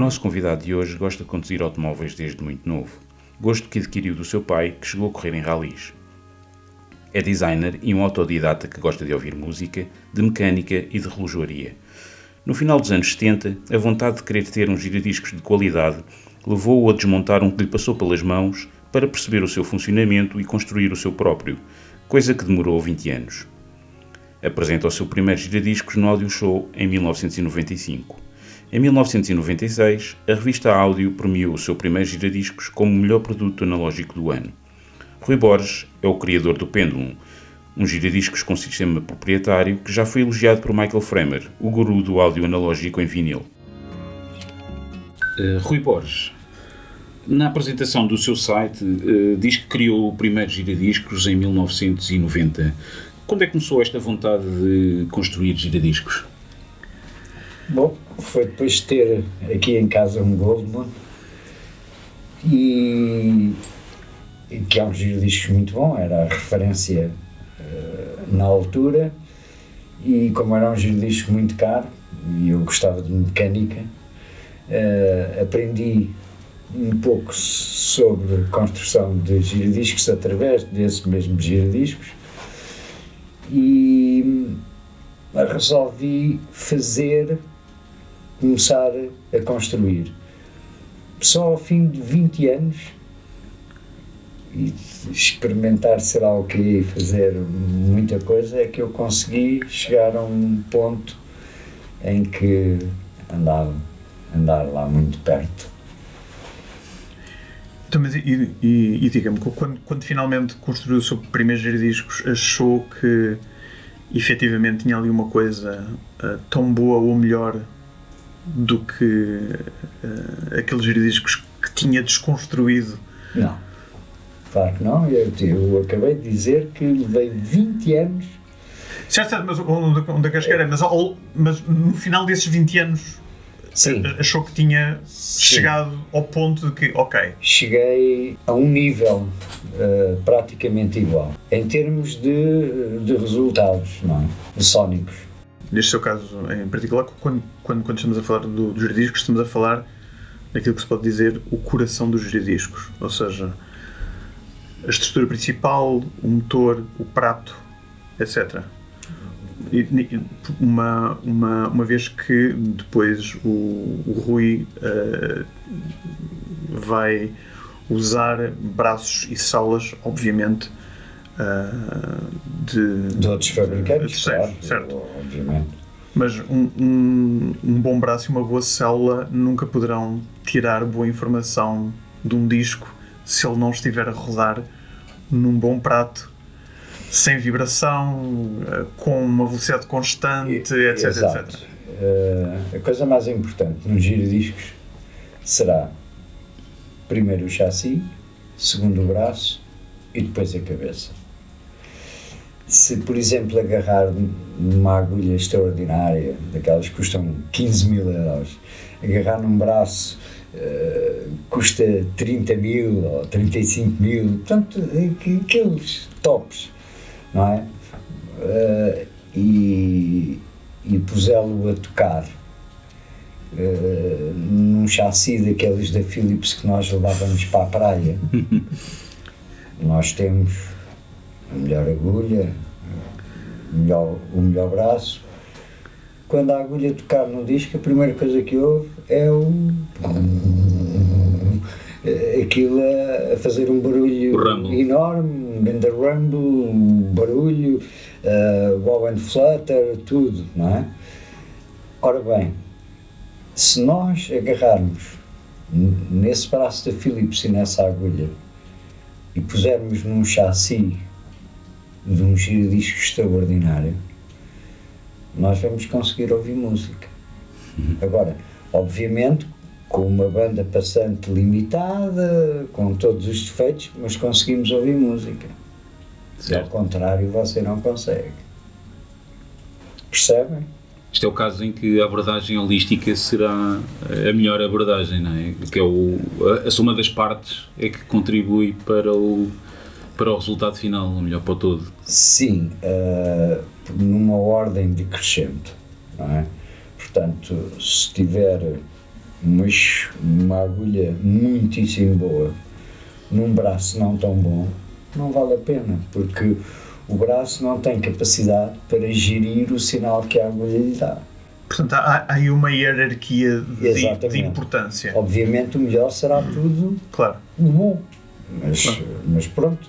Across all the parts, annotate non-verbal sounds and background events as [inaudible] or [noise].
Nosso convidado de hoje gosta de conduzir automóveis desde muito novo. Gosto que adquiriu do seu pai, que chegou a correr em ralis. É designer e um autodidata que gosta de ouvir música, de mecânica e de relojoaria. No final dos anos 70, a vontade de querer ter uns giradiscos de qualidade levou-o a desmontar um que lhe passou pelas mãos para perceber o seu funcionamento e construir o seu próprio, coisa que demorou 20 anos. Apresenta o seu primeiro giradiscos no Audio Show em 1995. Em 1996, a revista Áudio premiou o seu primeiro giradiscos como o melhor produto analógico do ano. Rui Borges é o criador do Pendulum, um giradiscos com sistema proprietário que já foi elogiado por Michael Fremer, o guru do áudio analógico em vinil. Uh, Rui Borges, na apresentação do seu site, uh, diz que criou o primeiro giradiscos em 1990. Quando é que começou esta vontade de construir giradiscos? Bom, foi depois de ter aqui em casa um Goldman e, e que é um giradiscos muito bom, era a referência uh, na altura. E como era um giradiscos muito caro e eu gostava de mecânica, uh, aprendi um pouco sobre construção de giradiscos através desse mesmo giradiscos. E resolvi fazer começar a construir. Só ao fim de 20 anos e experimentar sei lá o que fazer muita coisa é que eu consegui chegar a um ponto em que andava andar lá muito perto. Então, mas e, e, e diga-me, quando, quando finalmente construiu o seu primeiro giradiscos, achou que efetivamente tinha ali uma coisa uh, tão boa ou melhor do que uh, aqueles giradiscos que tinha desconstruído. Não, claro que não. Eu, eu acabei de dizer que levei 20 anos. Certo, certo mas onde, é que chegar? Mas, mas no final desses 20 anos Sim. achou que tinha Sim. chegado ao ponto de que, ok. Cheguei a um nível uh, praticamente igual, em termos de, de resultados, não é? De sónicos neste seu caso em particular, quando, quando, quando estamos a falar do, dos giradiscos, estamos a falar daquilo que se pode dizer o coração dos giradiscos, ou seja, a estrutura principal, o motor, o prato, etc. E, uma, uma, uma vez que depois o, o Rui uh, vai usar braços e salas, obviamente, de, de outros fabricantes, claro, certo. obviamente. Mas um, um, um, bom braço e uma boa célula nunca poderão tirar boa informação de um disco se ele não estiver a rodar num bom prato, sem vibração, eh, com uma velocidade constante, etc. Exato. etc. Uh, a coisa mais importante nos giradiscos será primeiro o chassi, segundo o braço e depois a cabeça se, por exemplo, agarrar numa agulha extraordinária, daquelas que custam 15 mil euros, agarrar num braço uh, custa 30 mil ou 35 mil, portanto, aqueles tops, não é? Uh, e, e pusê-lo a tocar uh, num chassi daqueles da Philips que nós levávamos para a praia. [laughs] nós temos a melhor agulha, melhor, o melhor braço. Quando a agulha tocar no disco, a primeira coisa que ouve é o. aquilo a, fazer um barulho enorme, um grande rumble, um barulho, uh, wow and flutter, tudo, não é? Ora bem, se nós agarrarmos nesse braço da Philips e nessa agulha e pusermos num chassi de um giradisco extraordinário, nós vamos conseguir ouvir música. Uhum. Agora, obviamente, com uma banda passante limitada, com todos os defeitos, mas conseguimos ouvir música. Se ao contrário, você não consegue. Percebem? Este é o caso em que a abordagem holística será a melhor abordagem, não é? Que é o, a soma das partes é que contribui para o, para o resultado final, ou melhor, para o todo. Sim, uh, numa ordem decrescente, não é? Portanto, se tiver mas uma agulha muitíssimo boa num braço não tão bom, não vale a pena, porque o braço não tem capacidade para gerir o sinal que a agulha lhe dá. Portanto, há, há aí uma hierarquia de, de, importância. Obviamente, o melhor será tudo claro. bom. Mas, claro. mas pronto,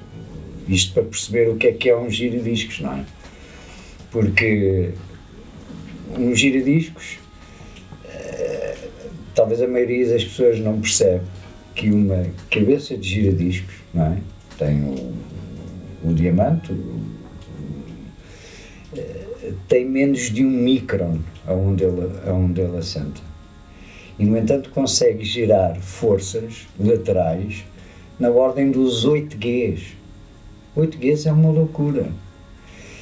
isto para perceber o que é que é um giradiscos, não é? Porque um giradiscos, eh, talvez a maioria das pessoas não percebe que uma cabeça de giradiscos, não é? Tem o, o diamante, o, eh, tem menos de um micron aonde ele, aonde ele assenta. E, no entanto, consegue girar forças laterais na ordem dos 8 Gs. 8 Gs é uma loucura.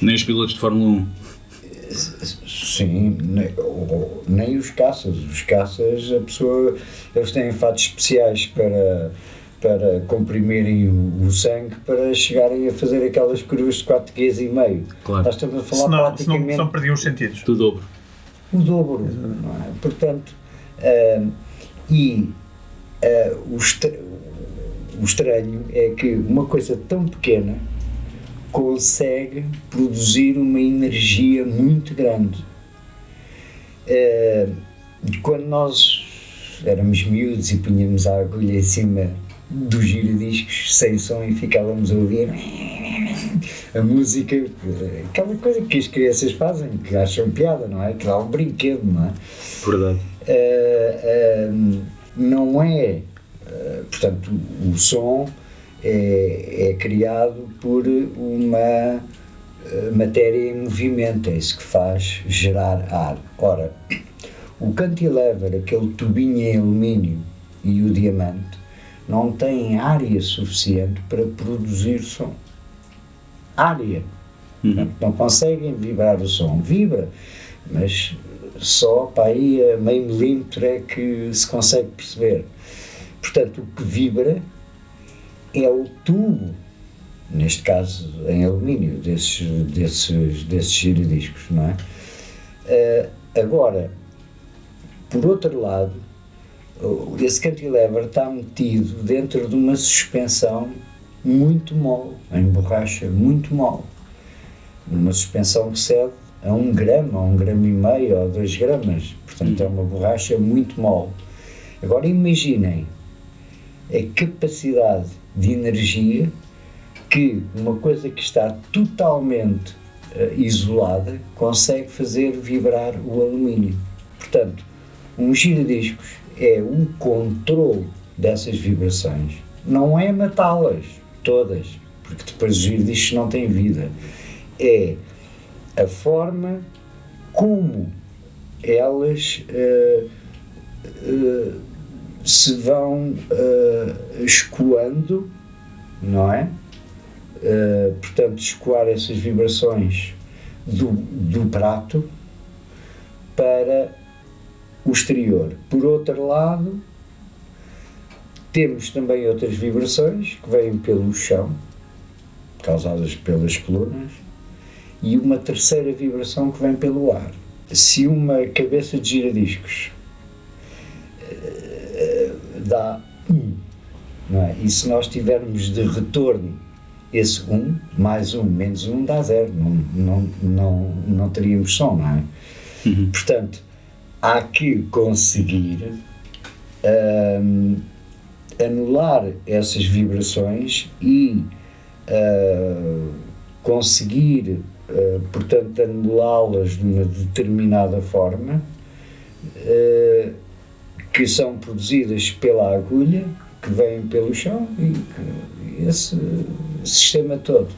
Nem os pilotos de Fórmula 1. Sim, nem, nem os caças. Os caças, a pessoa, eles têm fatos especiais para, para comprimirem o, o sangue para chegarem a fazer aquelas curvas de 4 Gs e meio. Claro. Nós estamos a falar senão, praticamente... Senão, senão perdiam os sentidos. Do dobro. O dobro. É? Portanto, uh, e uh, o, estra o estranho é que uma coisa tão pequena consegue produzir uma energia muito grande. Uh, quando nós éramos miúdos e punhamos a agulha em cima dos giradiscos sem som e ficávamos a ouvir [laughs] a música, aquela coisa que as crianças fazem, que acham piada, não é? Que dá um brinquedo, não é? Verdade. Uh, uh, não é, portanto, o som é, é criado por uma matéria em movimento, é isso que faz gerar ar. Ora, o cantilever, aquele tubinho em alumínio e o diamante, não têm área suficiente para produzir som. Área. Uhum. Não conseguem vibrar o som. Vibra, mas só para aí a meio milímetro é que se consegue perceber. Portanto, o que vibra é o tubo, neste caso em alumínio, desses, desses, desses giradiscos, não é? Uh, agora, por outro lado, esse cantilever está metido dentro de uma suspensão muito mole, em borracha muito mole. Uma suspensão que cede a um grama, a um grama e meio, ou dois gramas. Portanto, é uma borracha muito mole. Agora imaginem a capacidade de energia que uma coisa que está totalmente uh, isolada consegue fazer vibrar o alumínio. Portanto, um giradiscos é o controle dessas vibrações. Não é matá-las todas, porque depois o giradiscos não tem vida. É a forma como elas uh, uh, se vão uh, escoando, não é? Uh, portanto, escoar essas vibrações do, do prato para o exterior. Por outro lado, temos também outras vibrações que vêm pelo chão, causadas pelas colunas, e uma terceira vibração que vem pelo ar. Se uma cabeça de giradiscos dá 1, um, não é? e se nós tivermos de retorno esse 1, um, mais 1, um, menos 1 um, dá 0, não, não, não, não teríamos som, não é? Uhum. Portanto, há que conseguir um, anular essas vibrações e uh, conseguir, uh, portanto, anulá-las de uma determinada forma uh, que são produzidas pela agulha que vem pelo chão e que, esse sistema todo.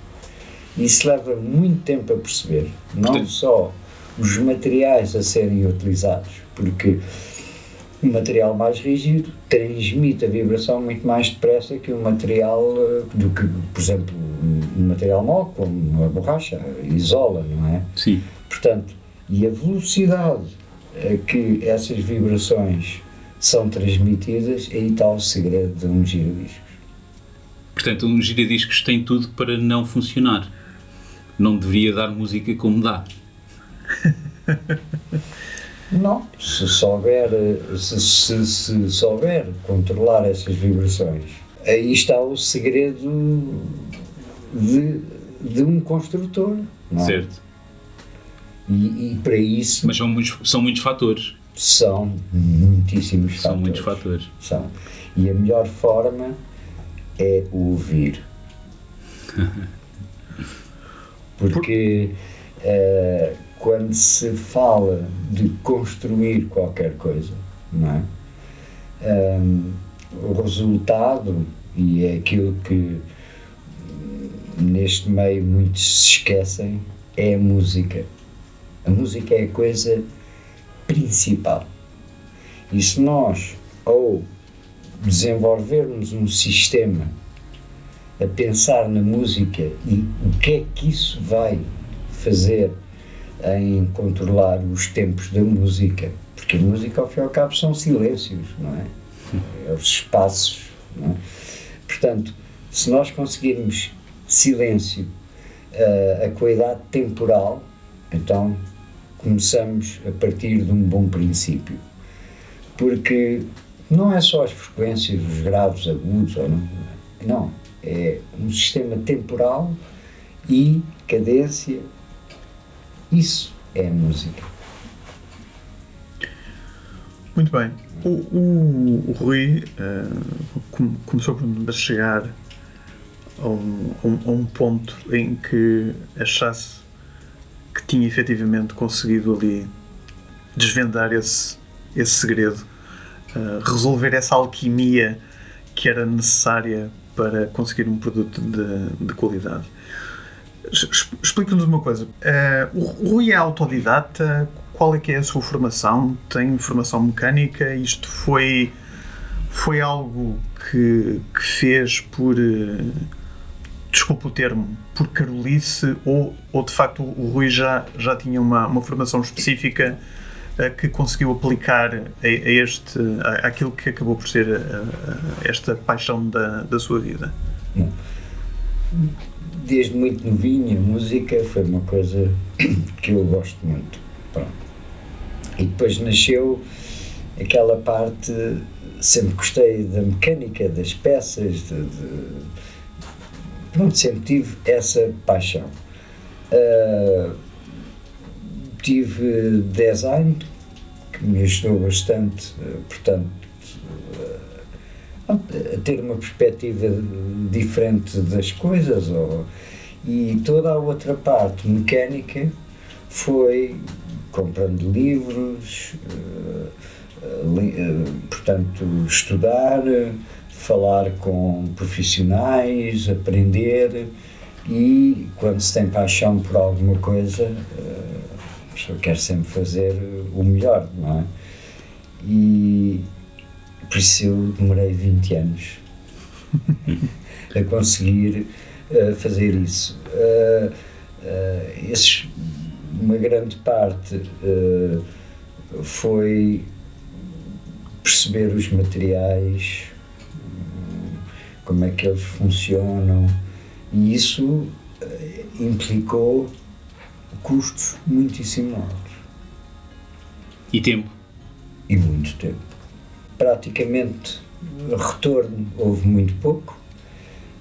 Isso leva muito tempo a perceber, não só os materiais a serem utilizados, porque o material mais rígido transmite a vibração muito mais depressa que um material eh, do que, por exemplo, um material mole, como a borracha, isola, não é? Sim. Portanto, e a velocidade a que essas vibrações são transmitidas, aí está o segredo de um giradiscos. Portanto, um giradiscos tem tudo para não funcionar. Não deveria dar música como dá. [laughs] Não, se souber, se, se, se souber controlar essas vibrações, aí está o segredo de, de um construtor. Não? É? Certo. E, e, para isso. Mas são muitos, são muitos fatores. São muitíssimos são fatores. São muitos fatores. São. E a melhor forma é ouvir. [laughs] Porque uh, quando se fala de construir qualquer coisa, não é? Um, o resultado, e é aquilo que neste meio muitos se esquecem, é a música. A música é a coisa principal. E se nós, ou desenvolvermos um sistema a pensar na música e o que é que isso vai fazer em controlar os tempos da música, porque a música ao fim e ao cabo são silêncios, não é? É os espaços, não é? Portanto, se nós conseguirmos silêncio, uh, a qualidade temporal, então começamos a partir de um bom princípio. Porque não é só as frequências, os graves, agudos, ou não, não é um sistema temporal e cadência. Isso é a música. Muito bem. O, o, o Rui uh, começou a chegar a, um, a um, ponto em que achasse que tinha efetivamente conseguido ali desvendar esse, esse segredo, uh, resolver essa alquimia que era necessária para conseguir um produto de, de qualidade. Explica-nos uma coisa. Uh, o Rui é autodidata? Qual é que é a sua formação? Tem formação mecânica? Isto foi, foi algo que, que fez por... Uh, desculpa o termo, por carolice ou, ou de facto o Rui já, já tinha uma, uma formação específica uh, que conseguiu aplicar a, a este, a, aquilo que acabou por ser a, esta paixão da, da sua vida? Desde muito novinho, a música foi uma coisa [coughs] que eu gosto muito. Pronto. E depois nasceu aquela parte, sempre gostei da mecânica, das peças, de, de pronto, sempre tive essa paixão. Uh, tive design, que me ajudou bastante, portanto, uh, a ter uma perspectiva diferente das coisas. Ou, e toda a outra parte mecânica foi comprando livros, li, portanto, estudar falar com profissionais, aprender e quando se tem paixão por alguma coisa, eh, a pessoa quer sempre fazer o melhor, não é? E por isso eu demorei 20 anos [laughs] a conseguir uh, fazer isso. Uh, esses, uma grande parte foi perceber os materiais, como é que eles funcionam, e isso eh, implicou custos muitíssimo altos. E tempo? E muito tempo. Praticamente retorno houve muito pouco,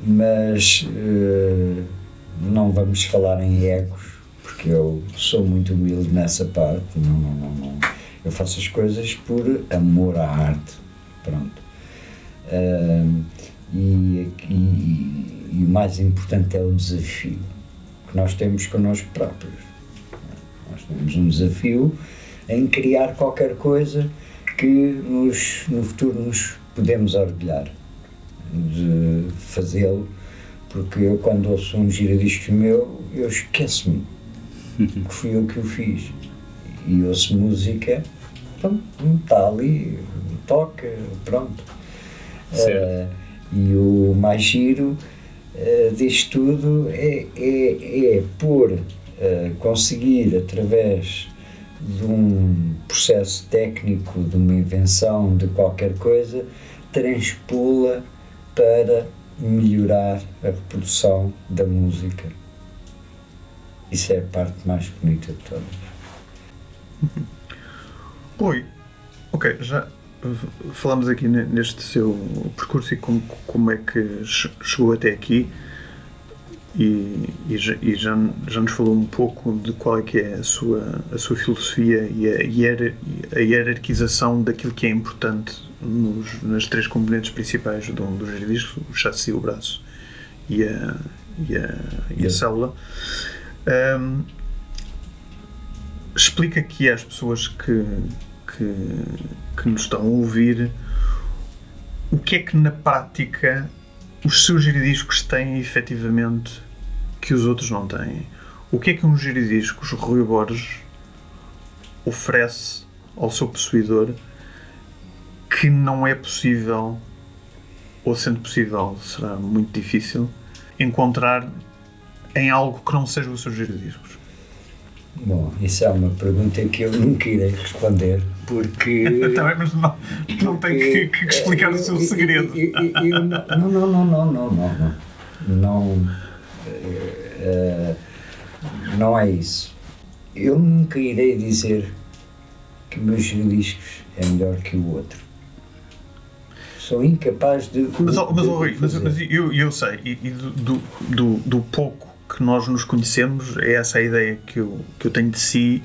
mas uh, não vamos falar em egos, porque eu sou muito humilde nessa parte. Não, não, não, não. Eu faço as coisas por amor à arte. Pronto. Uh, e, e, e, o mais importante é o desafio que nós temos connosco próprios. Nós temos um desafio em criar qualquer coisa que nos, no futuro nos podemos orgulhar de fazê-lo, porque eu quando ouço um giradiscos meu, eu esqueço-me [laughs] que fui eu que o fiz. E ouço música, pronto, está ali, toca, pronto. Certo. Uh, e o mais giro disto tudo é, é, é por uh, conseguir, através de um processo técnico, de uma invenção, de qualquer coisa, transpô-la para melhorar a reprodução da música. Isso é a parte mais bonita de todas. Oi, ok, já falamos aqui neste seu percurso e como, como é que chegou até aqui e, e, já, e já, já, nos falou um pouco de qual é que é a sua, a sua filosofia e a, hier, a hierarquização daquilo que é importante nos, nas três componentes principais do, do giradisco, o chassi, o braço e a, e a, e a célula. Um, explica aqui às pessoas que, que, que nos estão a ouvir o que é que na prática os seus giradiscos têm efetivamente que os outros não têm. O que é que um giradiscos Rui Borges oferece ao seu possuidor que não é possível, ou sendo possível, será muito difícil, encontrar em algo que não seja os seus giradiscos? Bom, isso é uma pergunta que eu nunca irei responder, porque. [laughs] Também, mas não, não tem que, que explicar eu, o seu segredo. Não, não, não, não, não, não, não. Não, uh, não é isso. Eu nunca irei dizer que o meu giradiscos é melhor que o outro. Sou incapaz de. Mas, de, mas, de mas, mas eu, eu sei, e, e do, do, do pouco que nós nos conhecemos, é essa a ideia que eu, que eu tenho de si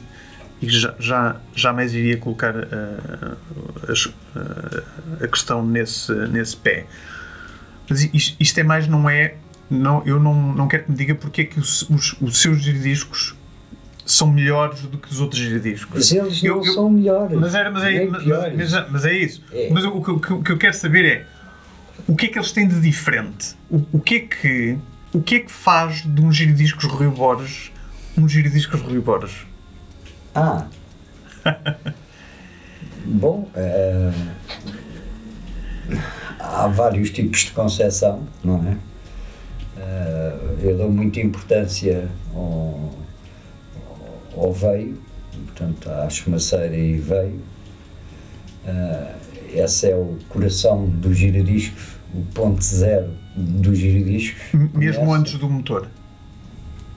e já, já jamais iria colocar uh, a, a, questão nesse, nesse pé. Mas isto, isto, é mais, não é. Não, eu não, não quero que me diga porque é que os, os, os seus giradiscos são melhores do que os outros giradiscos. Mas eles não eu, eu, são melhores. Mas, era, mas, é, mas, mas, mas, é isso. É. Mas o, o, o, que eu quero saber é o que é que eles têm de diferente? O, o que é que o que é que faz de um giradiscos Rui Borges um giradiscos Rui Borges? Ah! [laughs] Bom, é, há vários tipos de concepção, não é? é eu dou muita importância ao, ao veio, portanto, à esfumaceira e veio. É, esse é o coração dos giradiscos, ponto zero dos giradiscos. Mesmo começa... antes do motor.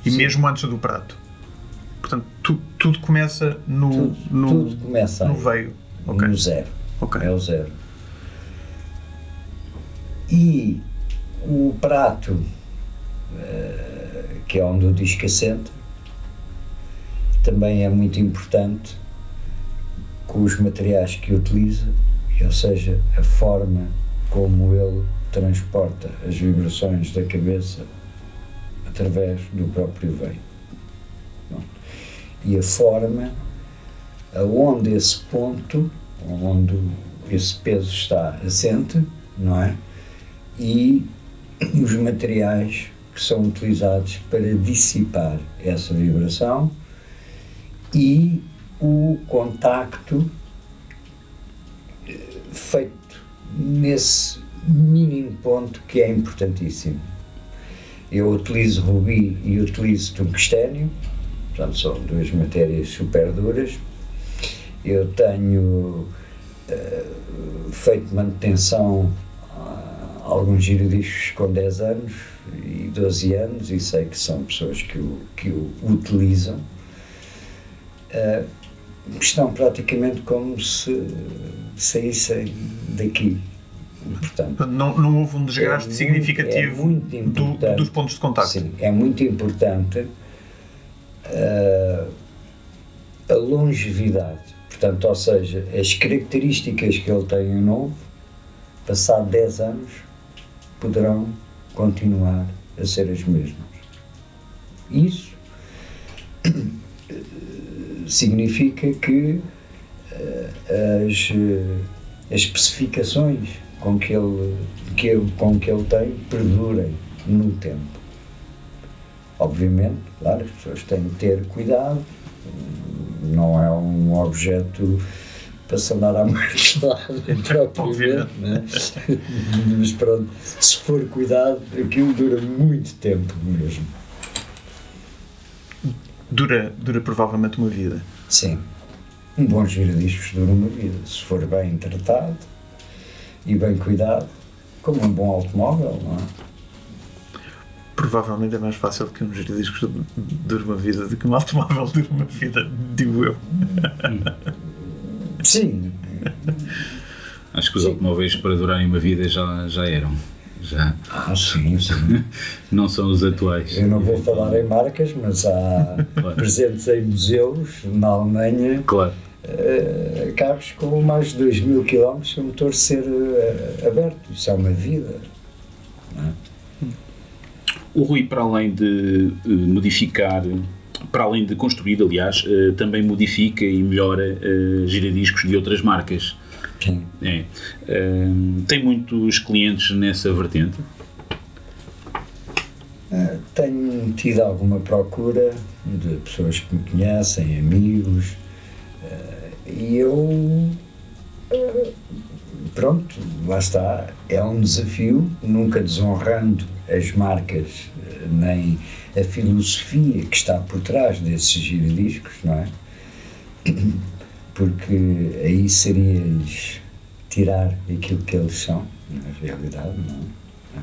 E Sim. mesmo antes do prato. Portanto, tu, tudo começa no. Tudo, no, tudo começa no veio. Okay. No zero. Okay. É o zero. E o prato, eh, que é onde o disco assenta, também é muito importante com os materiais que utiliza, ou seja, a forma como ele transporta as vibrações da cabeça através do próprio veio. E a forma aonde esse ponto, onde esse peso está assente, não é? E os materiais que são utilizados para dissipar essa vibração e o contacto eh, feito nesse mínimo ponto que é importantíssimo. Eu utilizo rubi e utilizo tungstênio, portanto são duas matérias super duras. Eu tenho uh, feito manutenção a alguns giradiscos com 10 anos e 12 anos e sei que são pessoas que o, que o utilizam. Uh, estão praticamente como se saíssem daqui Portanto, não, não houve um desgaste é significativo muito, é do, dos pontos de contacto. Sim, é muito importante uh, a longevidade. Portanto, ou seja, as características que ele tem em novo, passado 10 anos, poderão continuar a ser as mesmas. Isso significa que uh, as, as especificações com que ele, que ele, com que ele tem perdurem no tempo. Obviamente, claro, as pessoas têm de ter cuidado, não é um objeto para se andar à [laughs] martelada propriamente, né? mas pronto, se for cuidado, aquilo dura muito tempo mesmo. Dura, dura provavelmente uma vida. Sim. Um bom giradiscos dura uma vida, se for bem tratado e bem cuidado, como um bom automóvel, não é? Provavelmente é mais fácil que um giradiscos dure uma vida do que um automóvel [laughs] dure uma vida, digo eu. Sim. Acho que os sim. automóveis para durarem uma vida já, já eram. Já. Ah, sim, sim. [laughs] não são os atuais. Eu não vou falar em marcas, mas há claro. presentes em museus na Alemanha. Claro. Uh, carros com mais de 2 mil km o motor ser uh, aberto. Isso é uma vida. É? O Rui, para além de uh, modificar, para além de construir, aliás, também modifica e melhora giradiscos de outras marcas. Sim. É. tem muitos clientes nessa vertente? tenho tido alguma procura de pessoas que me conhecem, amigos, e eu. Pronto, lá está. É um desafio, nunca desonrando as marcas nem a filosofia que está por trás desses giradiscos, não é? Porque aí seria-lhes tirar aquilo que eles são, na realidade, não é?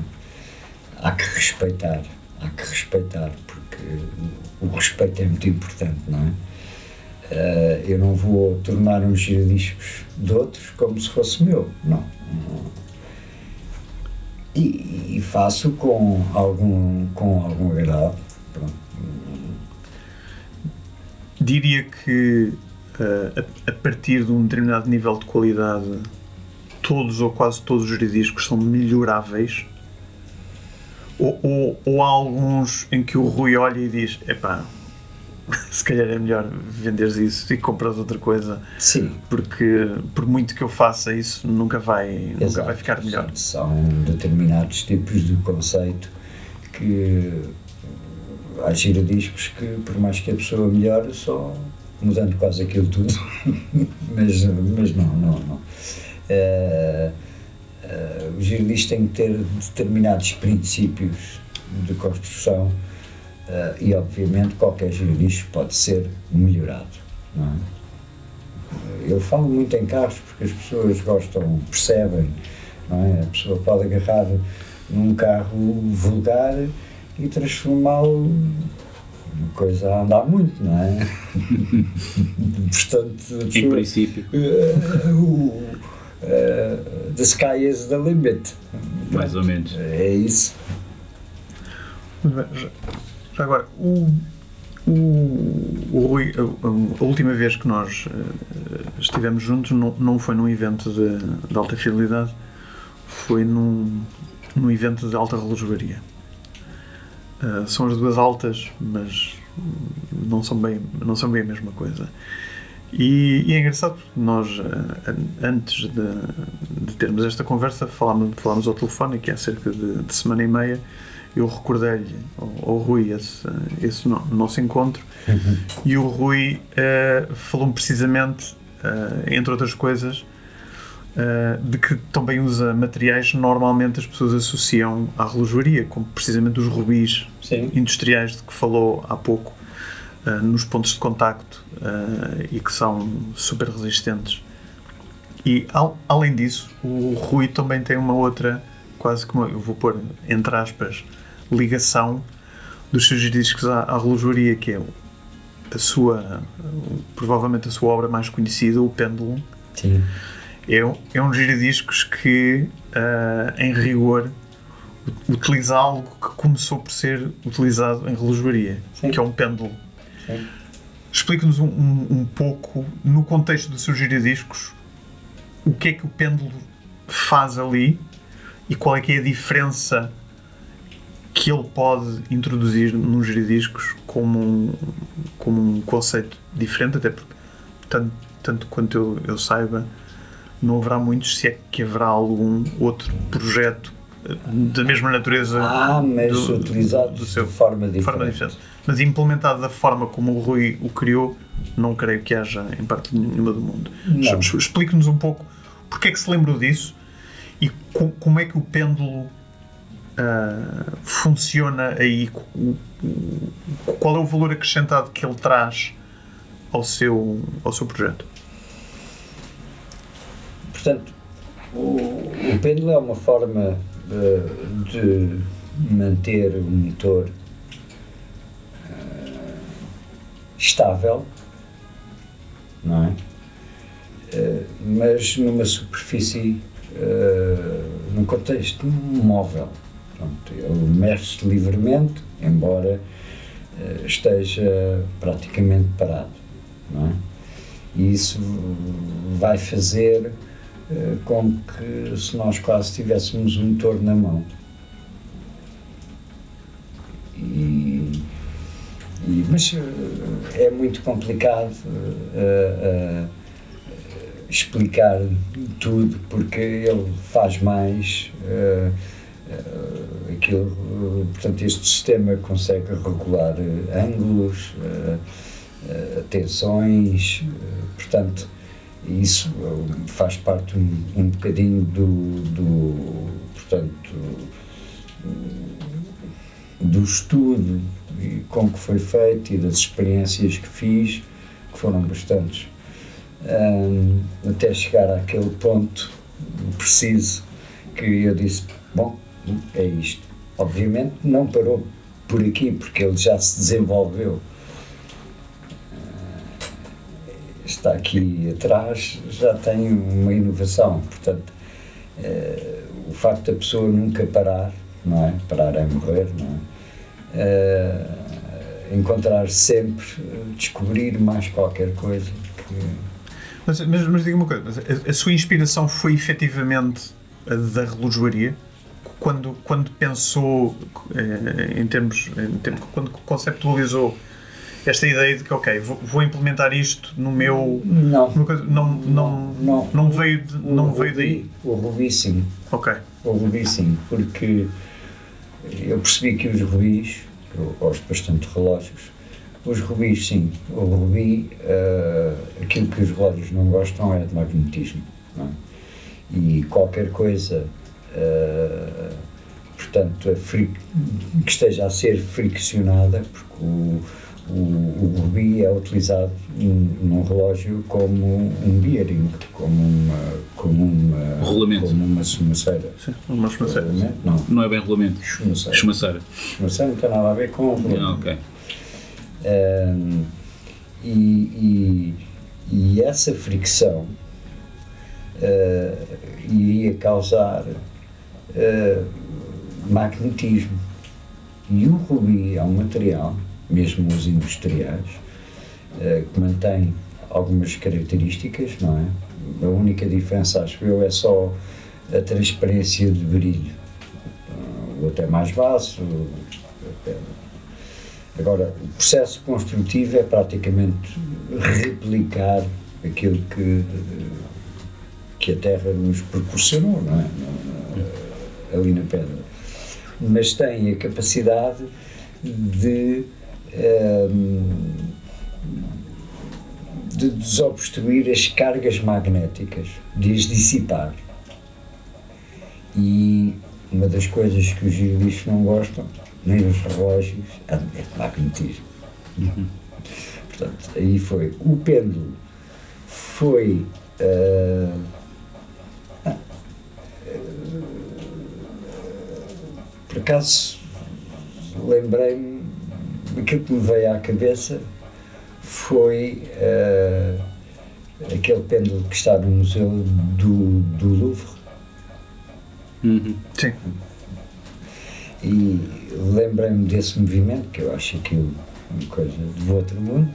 Há que respeitar, há que respeitar, porque o respeito é muito importante, não é? Uh, eu não vou tornar uns giradiscos de outros como se fosse meu, não. E, e, faço com algum, com algum agrado. Pronto. Diria que uh, a, a, partir de um determinado nível de qualidade, todos ou quase todos os giradiscos são melhoráveis. Ou, ou, ou há alguns em que o Rui olha e diz: epá, [laughs] se calhar é melhor venderes isso e compras outra coisa. Sim. Porque por muito que eu faça isso, nunca vai, nunca vai ficar melhor. São determinados tipos de conceito que há giradiscos que por mais que a pessoa melhore, só mudando quase aquilo tudo. [laughs] mas, mas não, não, não. Uh, uh, os giradiscos têm que ter determinados princípios de construção Uh, e obviamente qualquer giradisco pode ser melhorado. É? Eu falo muito em carros porque as pessoas gostam, percebem, é? A pessoa pode agarrar num carro vulgar e transformá-lo numa coisa a andar muito, não é? [laughs] Portanto, em princípio. Uh, uh, uh, the sky is the limit. Mais ou menos. É isso. Agora, o, o, o Rui, a, a, última vez que nós uh, estivemos juntos não, não foi num evento de, de alta fidelidade, foi num, num evento de alta relojoaria. Uh, são as duas altas, mas não são bem, não são bem a mesma coisa. E, e é engraçado porque nós, uh, antes de, de, termos esta conversa, falámos, falámos ao telefone, que há cerca de, de semana e meia, eu recordei-lhe ao, ao, Rui esse, esse nosso encontro uhum. e o Rui uh, falou-me precisamente, uh, entre outras coisas, uh, de que também usa materiais que normalmente as pessoas associam à relojoaria, como precisamente os rubis Sim. industriais de que falou há pouco, nos pontos de contacto e que são super resistentes. E, al além disso, o Rui também tem uma outra, quase como eu vou pôr entre aspas, ligação dos seus discos à, à relojoaria, que é a sua, provavelmente a sua obra mais conhecida, o Pêndulo. Sim. É, é um giradiscos que, uh, em rigor, utiliza algo que começou por ser utilizado em relojoaria, que é um pêndulo. Explique-nos um, um, um, pouco, no contexto dos seus giradiscos, o que é que o pêndulo faz ali e qual é que é a diferença que ele pode introduzir nos giradiscos como um, como um conceito diferente, até porque, tanto, tanto quanto eu, eu saiba, não haverá muitos, se é que haverá algum outro projeto eh, da mesma natureza. Ah, mas do, utilizado do seu, de forma diferente. forma diferente. Mas implementado da forma como o Rui o criou, não creio que haja em parte nenhuma do mundo. Explique-nos um pouco porque é que se lembrou disso e como é que o pêndulo uh, funciona aí? Qual é o valor acrescentado que ele traz ao seu, ao seu projeto? Portanto, o, o pêndulo é uma forma de, de manter o motor uh, estável, não é? Uh, mas numa superfície, uh, num contexto móvel. Pronto, ele mexe livremente, embora uh, esteja praticamente parado. Não é? E isso vai fazer uh, com que, se nós quase tivéssemos um motor na mão. E, e, mas é muito complicado explicar tudo, porque ele faz mais. Uh, uh, aquilo, portanto, este sistema consegue regular uh, ângulos, tensões, portanto, isso faz parte um, um bocadinho do, do portanto, do estudo com que foi feito e das experiências que fiz, que foram bastantes um, até chegar àquele ponto preciso que eu disse: Bom, é isto. Obviamente não parou por aqui, porque ele já se desenvolveu. Está aqui atrás, já tem uma inovação. Portanto, uh, o facto da pessoa nunca parar, não é? Parar é morrer, não é? Uh, encontrar sempre, descobrir mais qualquer coisa que mas, mas, mas diga uma coisa, a, a, sua inspiração foi efetivamente a da relojoaria? Quando, quando pensou eh, em, termos, em termos, quando conceptualizou esta ideia de que, ok, vou, vou implementar isto no meu. Não. Coisa, não, não, não, não, veio, de, não veio daí? O Rubi sim. Ok. O Rubi sim, porque eu percebi que os rubis, eu gosto bastante de relógios, os rubis, sim. O rubi, uh, aquilo que os relógios não gostam é de magnetismo. É? E qualquer coisa, uh, portanto, que esteja a ser friccionada, porque o, o, o rubi é utilizado num, relógio como um bearing, como uma, como uma, rolamento. como uma chumaceira. Sim, uma chumaceira. Não. não é bem rolamento. Chumaceira. Chumaceira. Chumaceira não tem nada a ver com rolamento. Ah, ok. Um, e, e, e, essa fricção uh, iria causar uh, magnetismo. E o rubi é um material, mesmo os industriais, uh, que mantém algumas características, não é? A única diferença, acho eu, é só a transparência de brilho. O outro é mais vasto, Agora, o processo construtivo é praticamente replicar aquilo que, que a Terra nos proporcionou, não é? Ali na pedra. Mas tem a capacidade de, de desobstruir as cargas magnéticas, de as dissipar. E uma das coisas que os giradistas não gostam nem os relógios, é de magnetismo. Uhum. Portanto, aí foi. O pêndulo foi. Uh, por acaso lembrei-me, aquilo [laughs] que me veio à cabeça foi uh, aquele pêndulo que está no Museu do, do Louvre. Uhum. Sim. E lembrei-me desse movimento, que eu acho aquilo uma coisa do outro mundo.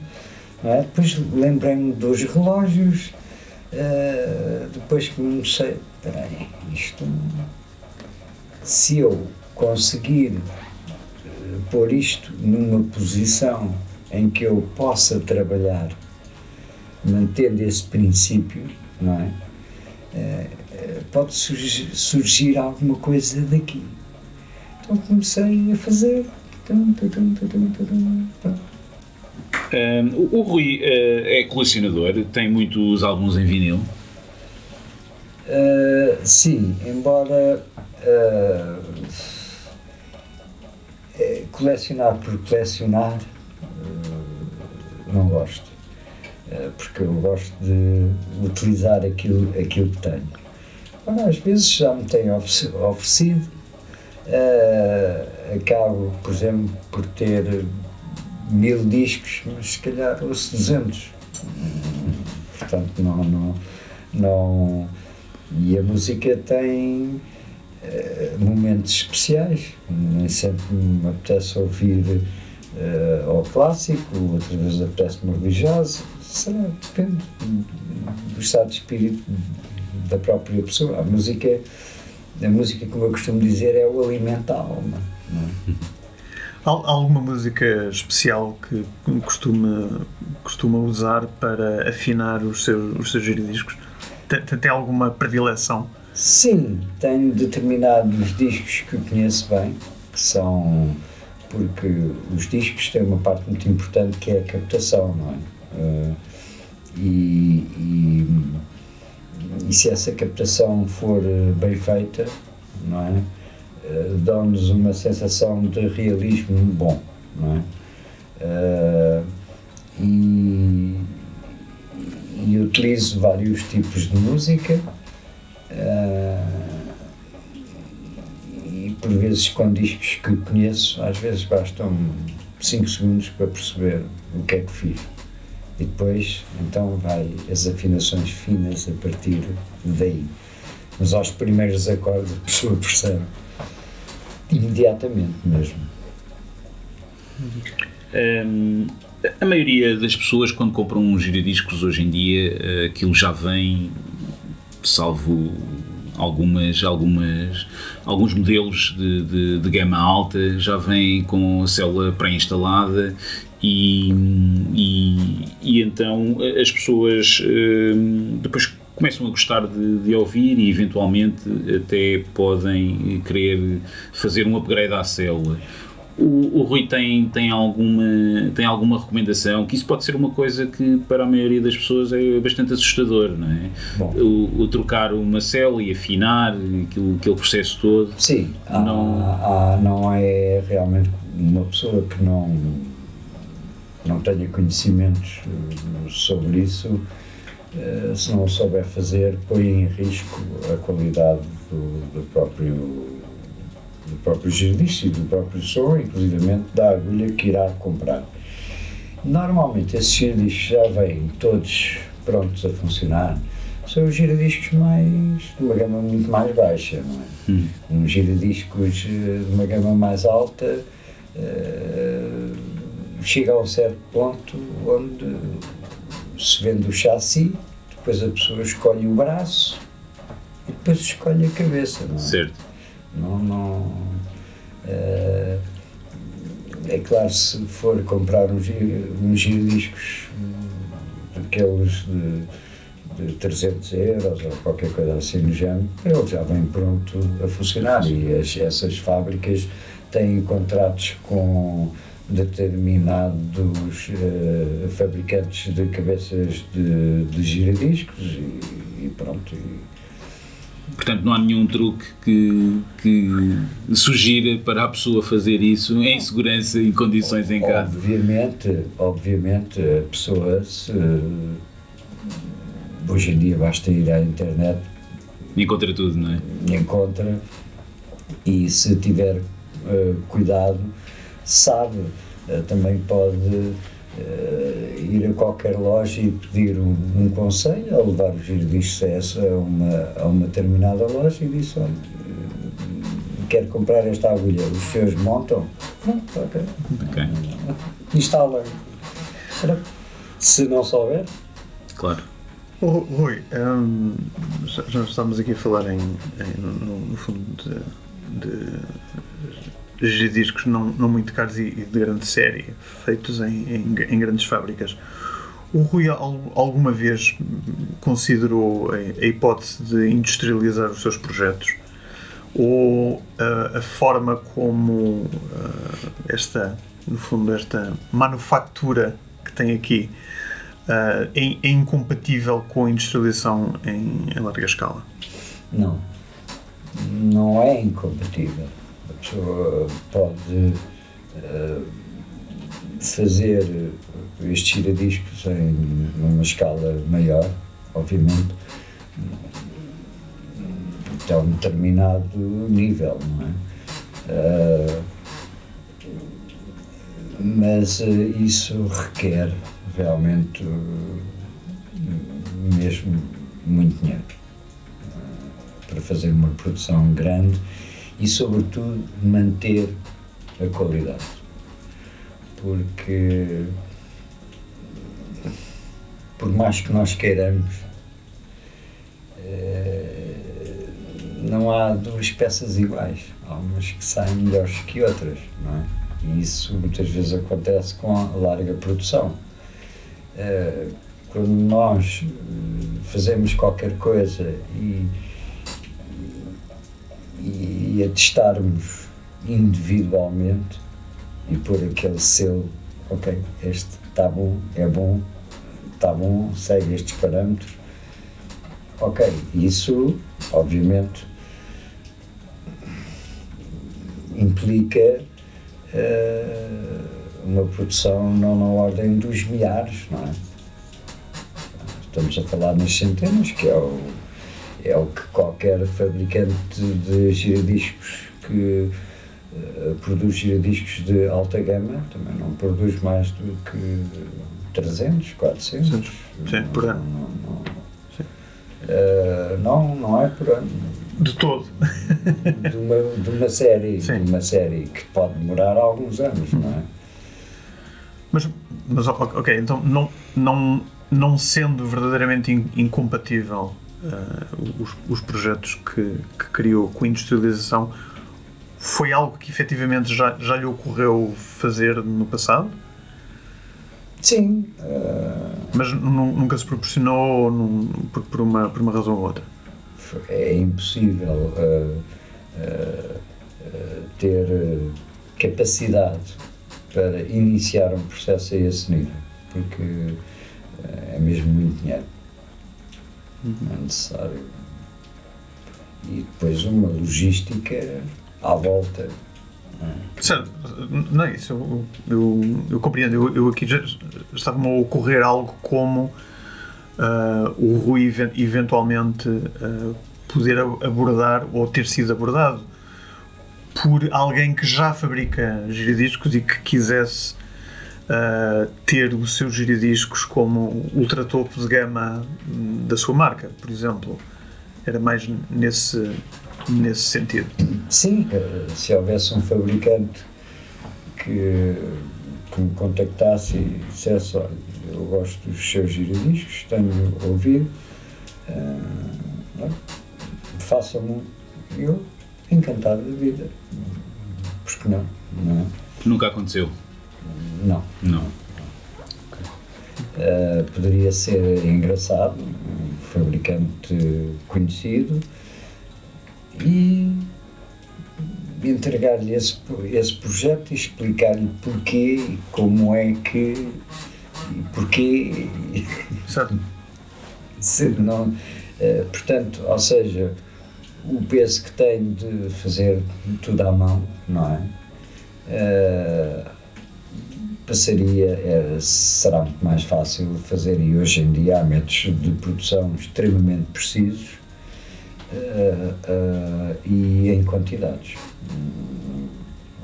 É? Depois lembrei-me dos relógios, uh, depois comecei, peraí, isto, se eu conseguir pôr isto numa posição em que eu possa trabalhar mantendo esse princípio, não é? Uh, pode surgir, surgir alguma coisa daqui. Então comecei a fazer. o, Rui uh, é colecionador, tem muitos álbuns em vinil? Uh, sim, embora uh, colecionar por colecionar não gosto, porque eu gosto de utilizar aquilo, aquilo que tenho. Ora, às vezes já me têm oferecido Uh, acabo, por exemplo, por ter mil discos, mas se calhar ouço 200. Portanto, não, não, Não, e a música tem momentos especiais. Nem sempre me apetece ouvir uh, ao clássico, outras vezes apetece-me ouvir jazz. Será, depende do estado de espírito da própria pessoa. A música, a música, como eu costumo dizer, é o alimento da alma. É? Há alguma música especial que costuma, costuma usar para afinar os seus, os seus giradiscos? Tem, tem alguma predileção? Sim, tenho determinados discos que conheço bem, que são. porque os discos têm uma parte muito importante que é a captação, não é? Uh, e, e, e, se essa captação for bem feita, não é? Uh, dão-nos uma sensação de realismo bom, não é? E, e utilizo vários tipos de música uh, e por vezes com discos que conheço, às vezes bastam 5 segundos para perceber o que é que fiz. E depois, então, vai as afinações finas a partir daí. Mas aos primeiros acordes a pessoa percebe imediatamente mesmo. Um, a maioria das pessoas, quando compram um giradiscos hoje em dia, eh, aquilo já vem, salvo algumas, algumas, alguns modelos de, de, de gama alta, já vem com a célula pré-instalada e, e, e, então as pessoas eh, depois começam a gostar de, de, ouvir e eventualmente até podem querer fazer um upgrade à célula. O, o, Rui tem, tem, alguma, tem alguma recomendação que isso pode ser uma coisa que para a maioria das pessoas é bastante assustador, não é? O, o, trocar uma célula e afinar aquilo, aquele processo todo. Sim, não, há, há, não é realmente uma pessoa que não, não tenha conhecimentos eh, sobre isso, eh, se não souber fazer, põe em risco a qualidade do, do próprio do próprio giradisco e do próprio som, inclusivamente da agulha que irá comprar. Normalmente esses giradiscos já vêm todos prontos a funcionar, são os giradiscos mais de uma gama muito mais baixa, não é? Hum. Uns giradiscos eh, de uma gama mais alta uh, chega a um certo ponto onde se vende o chassi, depois a pessoa escolhe o braço e depois escolhe a cabeça, não é? Certo não, não é, é claro, se for comprar uns, uns giradiscos daqueles de, de 300 euros ou qualquer coisa assim no género, ele já vem pronto a funcionar e as, essas fábricas têm contratos com determinados uh, fabricantes de cabeças de, de giradiscos e, e pronto. E, Portanto, não há nenhum truque que, que sugira para a pessoa fazer isso em segurança e condições em casa. Obviamente, obviamente a pessoa se, hoje em dia basta ir à internet encontra tudo, não é? Encontra e se tiver uh, cuidado sabe uh, também pode uh, ir a qualquer loja e pedir um, um conselho, ou levar o giro disto a, uma, a uma determinada loja e disse, olha, eh, quero comprar esta agulha, os seus montam? Não, ok. okay. Instalam. Se não souber. Claro. Oh, Rui, um, já, já, estamos aqui a falar em, em no, no, fundo de, de discos não, não muito caros e, de grande série, feitos em, em, em grandes fábricas. O Rui alguma vez considerou a, a hipótese de industrializar os seus projetos? Ou a, a forma como uh, esta, no fundo, esta manufatura que tem aqui uh, é, é, incompatível com a industrialização em, em larga escala? Não, não é incompatível pessoa pode uh, fazer estes giradiscos em uma escala maior, obviamente, até um determinado nível, não é? Uh, mas isso requer realmente mesmo muito dinheiro para fazer uma produção grande e, sobretudo, manter a qualidade. Porque, por mais que nós queiramos, eh, não há duas peças iguais. Há umas que saem melhores que outras, não é? E isso muitas vezes acontece com a larga produção. Eh, quando nós fazemos qualquer coisa e e, a testarmos individualmente e pôr aquele selo, ok, este está bom, é bom, está bom, segue estes parâmetros. Ok, isso obviamente implica uh, uma produção não na ordem dos milhares, não é? Estamos a falar nas centenas, que é o é o que qualquer fabricante de giradiscos que uh, produz giradiscos de alta gama também não produz mais do que 300, 400. Sim, Sim por ano. Não, não, uh, não, não é por ano. De todo. de, uma, de uma série, Sim. de uma série que pode demorar alguns anos, não é? Mas, mas ok, então não, não, não sendo verdadeiramente incompatível uh, os, os, projetos que, que, criou com a industrialização, foi algo que efetivamente já, já lhe ocorreu fazer no passado? Sim. Uh... Mas nunca se proporcionou num, por, por, uma, por uma razão ou outra? É impossível uh, ter capacidade para iniciar um processo a esse nível, porque é mesmo muito dinheiro é necessário. E depois uma logística à volta. Certo, não é isso, eu, eu, eu compreendo. Eu, eu aqui já estava-me a ocorrer algo como uh, o Rui eventualmente uh, poder abordar ou ter sido abordado por alguém que já fabrica giradiscos e que quisesse uh, ter os seus giradiscos como ultra topo de gama da sua marca, por exemplo. Era mais nesse, nesse sentido. Sim, eh, se houvesse um fabricante que, que me contactasse e dissesse: Olha, eu gosto dos seus giradiscos, tenho ouvido, uh, faça-me Eu, encantado da vida. Porque não? não é? Nunca aconteceu. Não. Não. Uh, poderia ser engraçado, um fabricante conhecido, e entregar-lhe esse, esse projeto e explicar-lhe porquê, como é que, porquê. Certo. [laughs] Se não, uh, portanto, ou seja, o peso que tenho de fazer tudo à mão, não é? Uh, passaria, era, será muito mais fácil fazer e hoje em dia há métodos de produção extremamente precisos uh, uh, e em quantidades.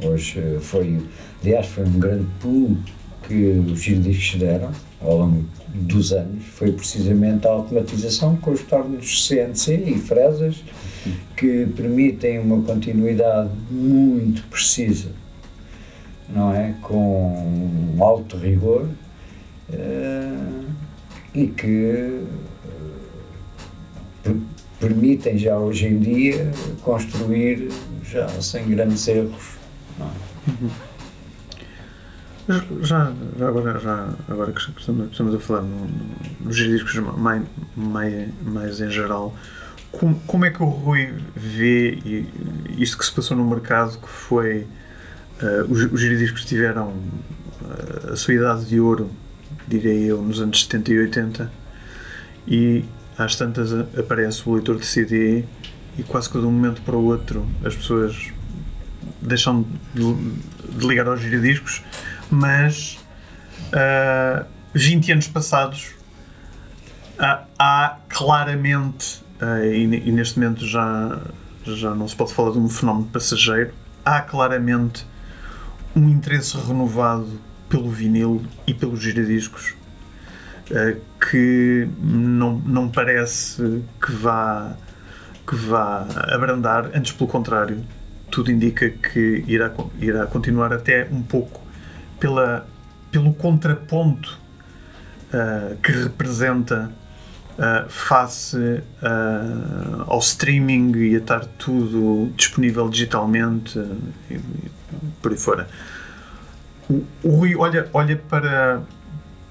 Hoje foi, aliás, foi um grande pulo que os giradiscos deram ao longo dos anos, foi precisamente a automatização com os tornos CNC e fresas que permitem uma continuidade muito precisa não é? Com alto rigor uh, e que uh, permitem já hoje em dia construir já sem grandes erros. Não é? Uhum. Já, já, agora, já, agora que estamos, estamos a falar nos no discos mais, mais, mais em geral, como, como é que o Rui vê isto que se passou no mercado, que foi Uh, os, os tiveram uh, a sua idade de ouro, direi eu, nos anos 70 e 80, e às tantas aparece o leitor de CD e quase que de um momento para o outro as pessoas deixam de, de ligar aos giradiscos, mas uh, 20 anos passados há, há claramente, uh, e, e, neste momento já, já não se pode falar de um fenómeno passageiro, há claramente um interesse renovado pelo vinil e pelos giradiscos que não, não parece que vá, que vá abrandar, antes pelo contrário, tudo indica que irá, irá continuar até um pouco pela, pelo contraponto uh, que representa uh, face uh, ao streaming e a estar tudo disponível digitalmente e por aí fora. O, o Rui olha, olha para,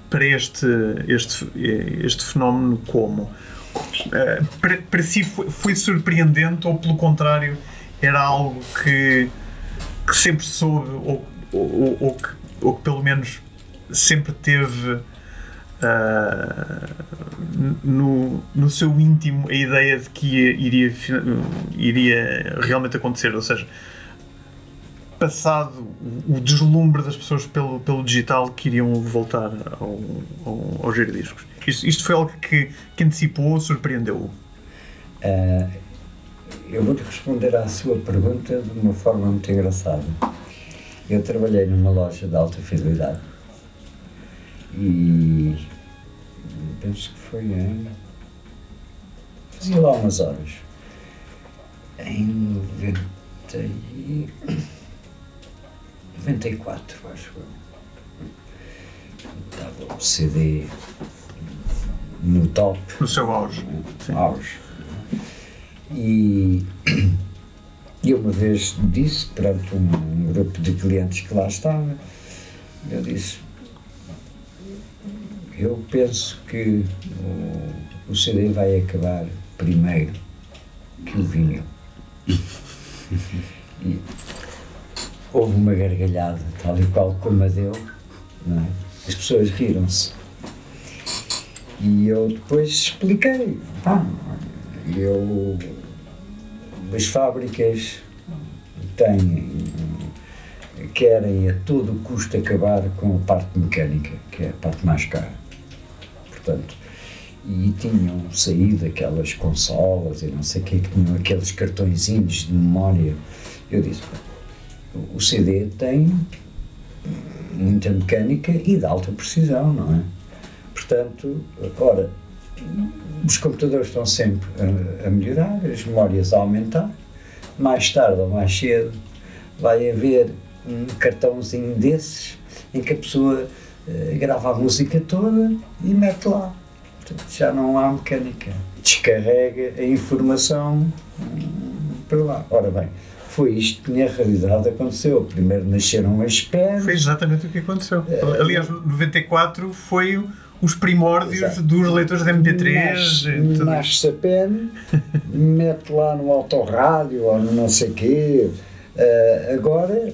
para este, este, este fenómeno como? para, para si foi, foi surpreendente ou pelo contrário era algo que, que sempre soube ou, ou, ou, que, ou que pelo menos sempre teve uh, no, no seu íntimo a ideia de que iria, iria realmente acontecer, ou seja, passado o deslumbre das pessoas pelo, pelo digital que iriam voltar ao, ao, aos giradiscos. Isto, isto foi algo que, que antecipou, surpreendeu-o? Uh, eu vou-te responder à sua pergunta de uma forma muito engraçada. Eu trabalhei numa loja de alta fidelidade e penso que foi em. fazia lá umas horas. Em 90 e... 94, acho eu. Estava o CD no top. No seu auge. Auge. E eu uma vez disse perante um grupo de clientes que lá estava, eu disse, eu penso que o, o CD vai acabar primeiro que o vinil. [laughs] e houve uma gargalhada, tal e qual como a deu, é? as pessoas riram-se. E eu depois expliquei, pá, eu as fábricas têm, querem a todo custo acabar com a parte mecânica, que é a parte mais cara. Portanto, e tinham saído aquelas consolas e não sei o que, que tinham aqueles cartõezinhos de memória. Eu disse, o CD tem muita mecânica e de alta precisão, não é? Portanto, ora, os computadores estão sempre a, a, melhorar, as memórias a aumentar. Mais tarde ou mais cedo vai haver um cartãozinho desses em que a pessoa uh, grava a música toda e mete lá. Portanto, já não há mecânica. Descarrega a informação um, para lá. Ora bem, foi isto que na realidade aconteceu. Primeiro nasceram as PENs. Foi exatamente o que aconteceu. Uh, Aliás, 94 foi os primórdios Exato. dos leitores de MP3. Nasce a pen, mete lá no autorrádio ou no não sei quê. Uh, agora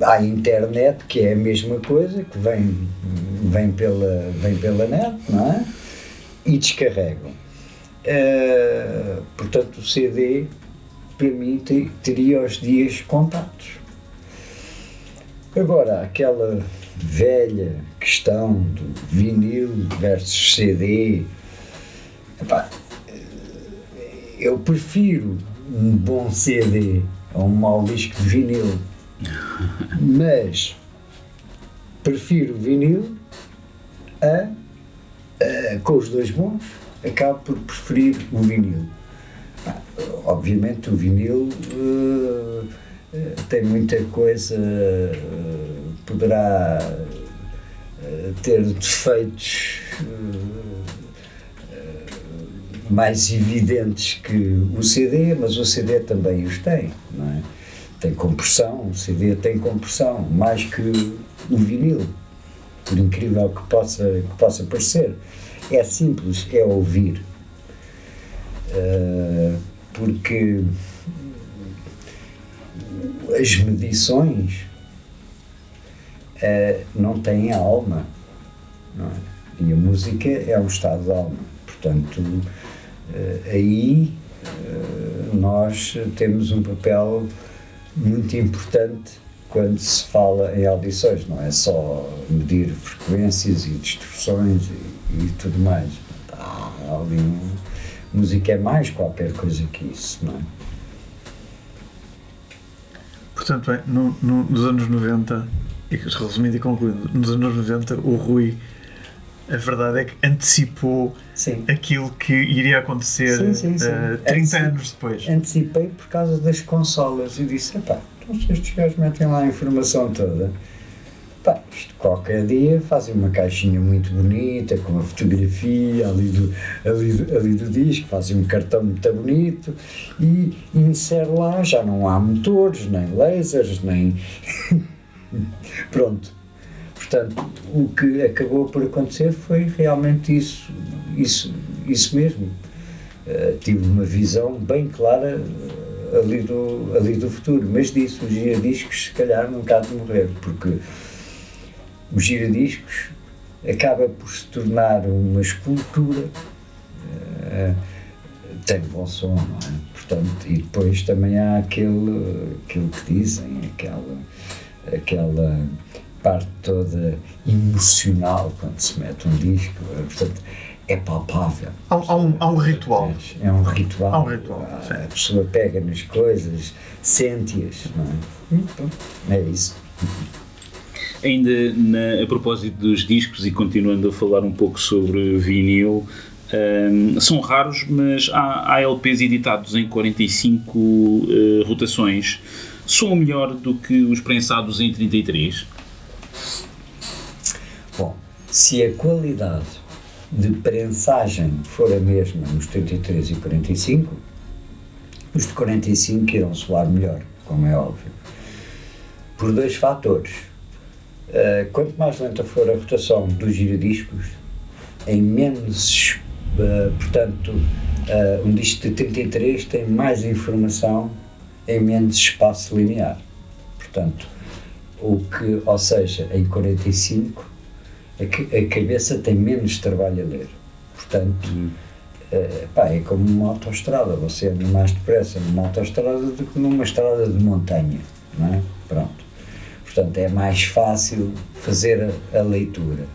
há a internet, que é a mesma coisa, que vem, vem, pela, vem pela net, não é? E descarregam. Uh, portanto, o CD, para mim, teria os dias contados. Agora, aquela velha questão do vinil versus CD. Epá, eu prefiro um bom CD a um mau disco de vinil, mas prefiro vinil a, a, com os dois bons, acabo por preferir o vinil. Obviamente o vinil uh, tem muita coisa, uh, poderá ter defeitos mais evidentes que o CD, mas o CD também os tem, não é? Tem compressão, o CD tem compressão, mais que o vinil, por incrível que possa, que possa parecer. É simples, é ouvir. Uh, porque as medições uh, não têm alma. Não é? E a música é um estado de alma. Portanto, uh, aí nós temos um papel muito importante quando se fala em audições, não é só medir frequências e distorções e, e tudo mais. Há ali um, música é mais qualquer coisa que isso, não é? Portanto, bem, no, no, nos anos 90, e resumindo e concluindo, nos anos 90 o Rui a verdade é que antecipou sim. aquilo que iria acontecer sim, sim, sim. Uh, 30 Antecip... anos depois. Antecipei por causa das consolas e disse: pá, então se estes gajos metem lá a informação toda, pá, isto qualquer dia fazem uma caixinha muito bonita, com a fotografia ali do, ali do, ali do disco, fazem um cartão muito bonito e, e insere lá, já não há motores, nem lasers, nem. [laughs] Pronto Portanto, o que acabou por acontecer foi realmente isso, isso, isso mesmo. Uh, tive uma visão bem clara uh, ali, do, ali do futuro, mas disse, os giradiscos se calhar não há de morrer, porque os giradiscos acaba por se tornar uma escultura, uh, tem bom som, não é? Portanto, e depois também há aquele, aquilo que dizem, aquela, aquela parte toda emocional quando se mete um disco, portanto, é palpável. Há, há, um, há um ritual. É um ritual. Há um ritual. A, a pessoa pega nas coisas, sente-as, não é? É isso. Ainda na, a propósito dos discos e continuando a falar um pouco sobre vinil, um, são raros, mas há, há LPs editados em 45 uh, rotações. São melhor do que os prensados em 33? Bom, se a qualidade de prensagem for a mesma nos 33 e 45, os de 45 irão soar melhor, como é óbvio. Por dois fatores. Uh, quanto mais lenta for a rotação dos giradiscos, em menos. Uh, portanto, uh, um disco de 33 tem mais informação em menos espaço linear. Portanto, o que, ou seja, em 45 a, cabeça tem menos trabalho a ler. Portanto, hum. uh, pá, é como uma autoestrada, você anda mais depressa numa autoestrada do que numa estrada de montanha, não é? Pronto. Portanto, é mais fácil fazer a, a leitura.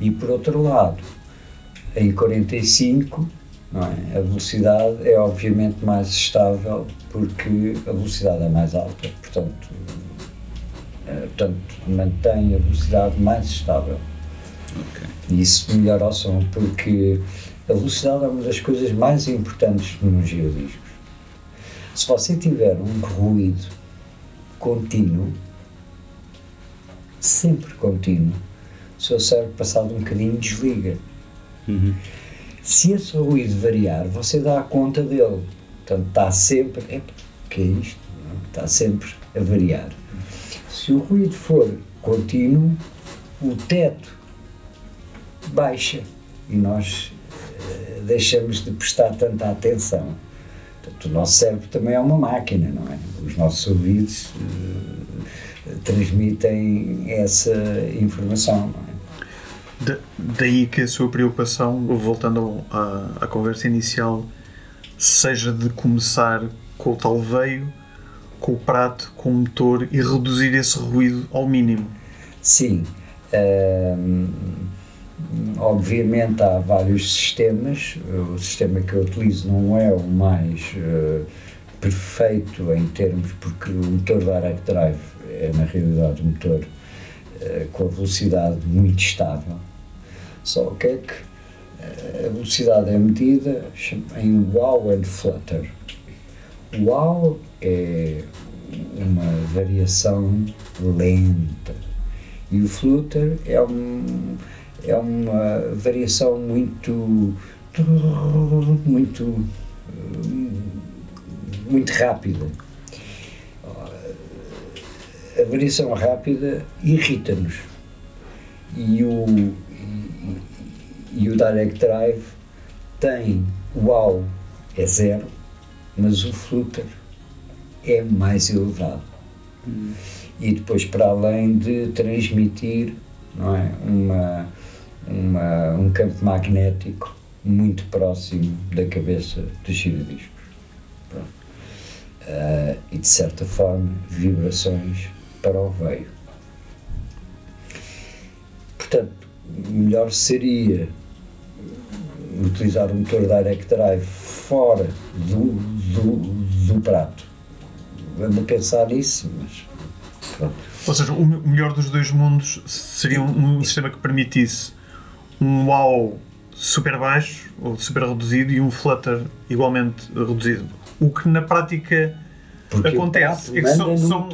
E por outro lado, em 45, é? a velocidade é obviamente mais estável porque a velocidade é mais alta. Portanto, eh, portanto, mantém a velocidade mais estável. Okay. E isso melhora o som, porque a velocidade é uma das coisas mais importantes nos giradiscos. Se você tiver um ruído contínuo, sempre contínuo, o seu cérebro, passado um bocadinho, desliga. Uhum. Se esse ruído variar, você dá conta dele. Portanto, está sempre. o que é isto? Está sempre a variar. Se o ruído for contínuo, o teto baixa e nós uh, deixamos de prestar tanta atenção. Portanto, o nosso cérebro também é uma máquina, não é? Os nossos ouvidos uh, transmitem essa informação, é? Da, daí que a sua preocupação, voltando à, à conversa inicial, seja de começar com o tal veio com o prato, com o motor e reduzir esse ruído ao mínimo. Sim. obviamente há vários sistemas. O sistema que eu utilizo não é o mais uh, perfeito em termos, porque o motor Direct Drive é na realidade um motor uh, com a velocidade muito estável. Só o que é que uh, a velocidade é medida em wow and flutter. Wow é uma variação lenta e o flutter é, um, é uma variação muito muito muito rápida a variação rápida irrita-nos e o e, e o direct drive tem o wow é zero mas o flutter é mais elevado. Hum. E depois, para além de transmitir não é, uma, uma, um campo magnético muito próximo da cabeça dos giradiscos. Uh, e de certa forma, vibrações para o veio. Portanto, melhor seria utilizar o motor Direct Drive fora do, do, do prato. A pensar nisso, mas. Pronto. Ou seja, o melhor dos dois mundos seria um, um sistema que permitisse um wow super baixo ou super reduzido e um flutter igualmente reduzido. O que na prática Porque acontece é que são, são,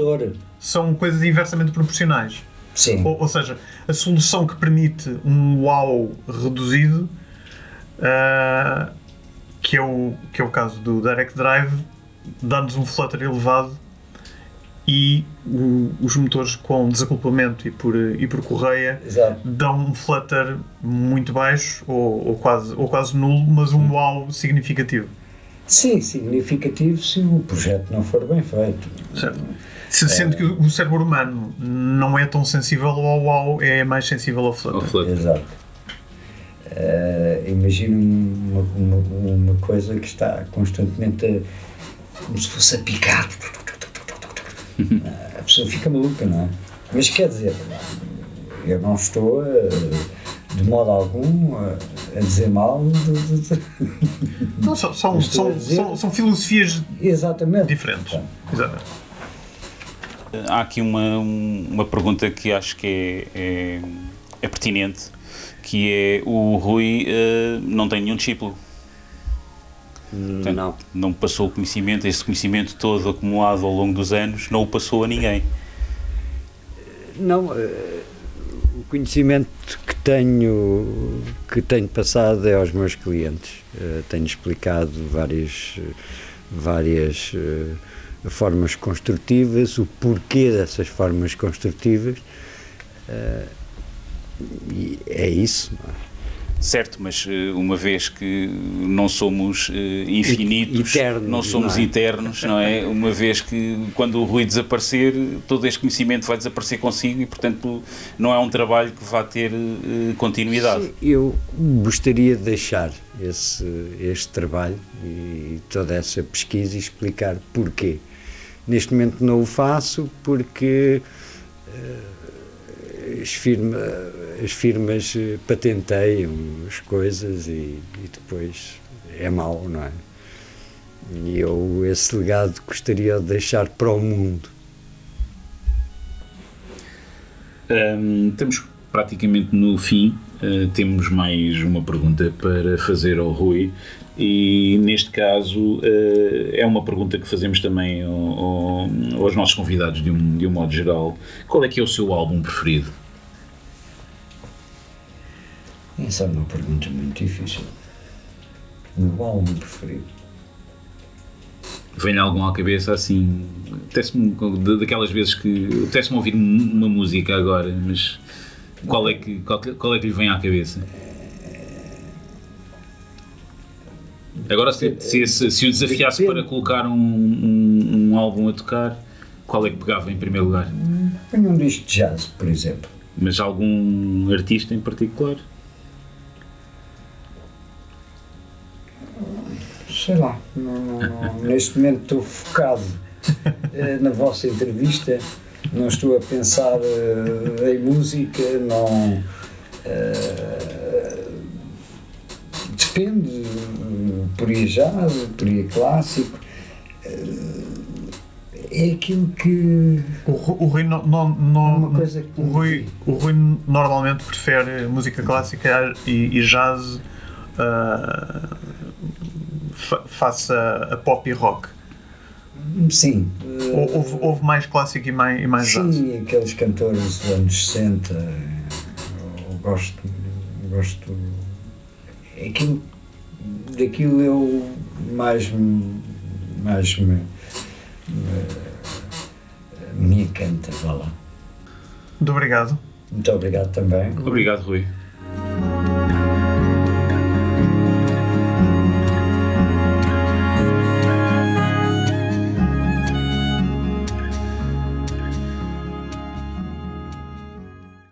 são, coisas inversamente proporcionais. Sim. Ou, ou, seja, a solução que permite um wow reduzido, uh, que, é o, que é o caso do Direct Drive, dá-nos um flutter elevado e o, os motores com desacoplamento e por, e por correia Exato. dão um flutter muito baixo ou, ou, quase, ou quase nulo, mas um wow significativo. Sim, significativo se o projeto não for bem feito. Certo. Sendo é. que o cérebro humano não é tão sensível ao wow, é mais sensível ao flutter. Exato. Uh, Imagina uma, uma, uma, coisa que está constantemente a, como se fosse a picar a pessoa fica maluca, não é? Mas quer dizer, eu não estou a, de modo algum a, a dizer mal. De, de, não, são, são, são, dizer... são, são, filosofias Exatamente. diferentes. Então. Exatamente. Há aqui uma, uma pergunta que acho que é, é, é pertinente, que é o Rui uh, não tem nenhum discípulo. Portanto, não. Não passou o conhecimento, esse conhecimento todo acumulado ao longo dos anos, não o passou a ninguém. Não, eh, o conhecimento que tenho, que tenho passado é aos meus clientes. Eh, tenho explicado várias, várias formas construtivas, o porquê dessas formas construtivas. E é isso. É? Certo, mas eh, uma vez que não somos eh, infinitos, eternos, não somos não é? eternos, não é? [laughs] Uma vez que quando o Rui desaparecer, todo este conhecimento vai desaparecer consigo e, portanto, não é um trabalho que vá ter continuidade. Sim, eu gostaria de deixar esse, este trabalho e toda essa pesquisa e explicar porquê. Neste momento não o faço porque as, firma, as firmas eh, patenteiam as coisas e, e, depois é mau, não é? E eu esse legado gostaria de deixar para o mundo. Um, estamos praticamente no fim. Uh, temos mais uma pergunta para fazer ao Rui e neste caso uh, é uma pergunta que fazemos também ao, ao, aos nossos convidados de um, de um modo geral. Qual é que é o seu álbum preferido? Essa é uma pergunta muito difícil. O meu álbum preferido? Vem-lhe algum à cabeça assim? Daquelas vezes que. Teste-me ouvir uma música agora, mas qual é, que, qual, qual é que lhe vem à cabeça? Agora, se, se, se, se o desafiasse para colocar um, um, um, álbum a tocar, qual é que pegava em primeiro lugar? Um disco de jazz, por exemplo. Mas algum artista em particular? sei lá, não, não, [laughs] neste momento estou focado eh, na vossa entrevista, não estou a pensar eh, em música, não. Eh, depende, aí jazz, aí clássico. é aquilo que. O, o Rui, não, não, não é o, Rui, o Rui normalmente prefere música clássica e, e jazz. Uh, face a, a pop e rock? Sim. Houve, houve, mais clássico e mais, e mais Sim, jazz? aqueles cantores dos anos 60. Eu gosto. Gosto. Aquilo, daquilo eu mais, mais me, me, me encanta. Vá lá. Muito obrigado. Muito obrigado também. Obrigado, Rui.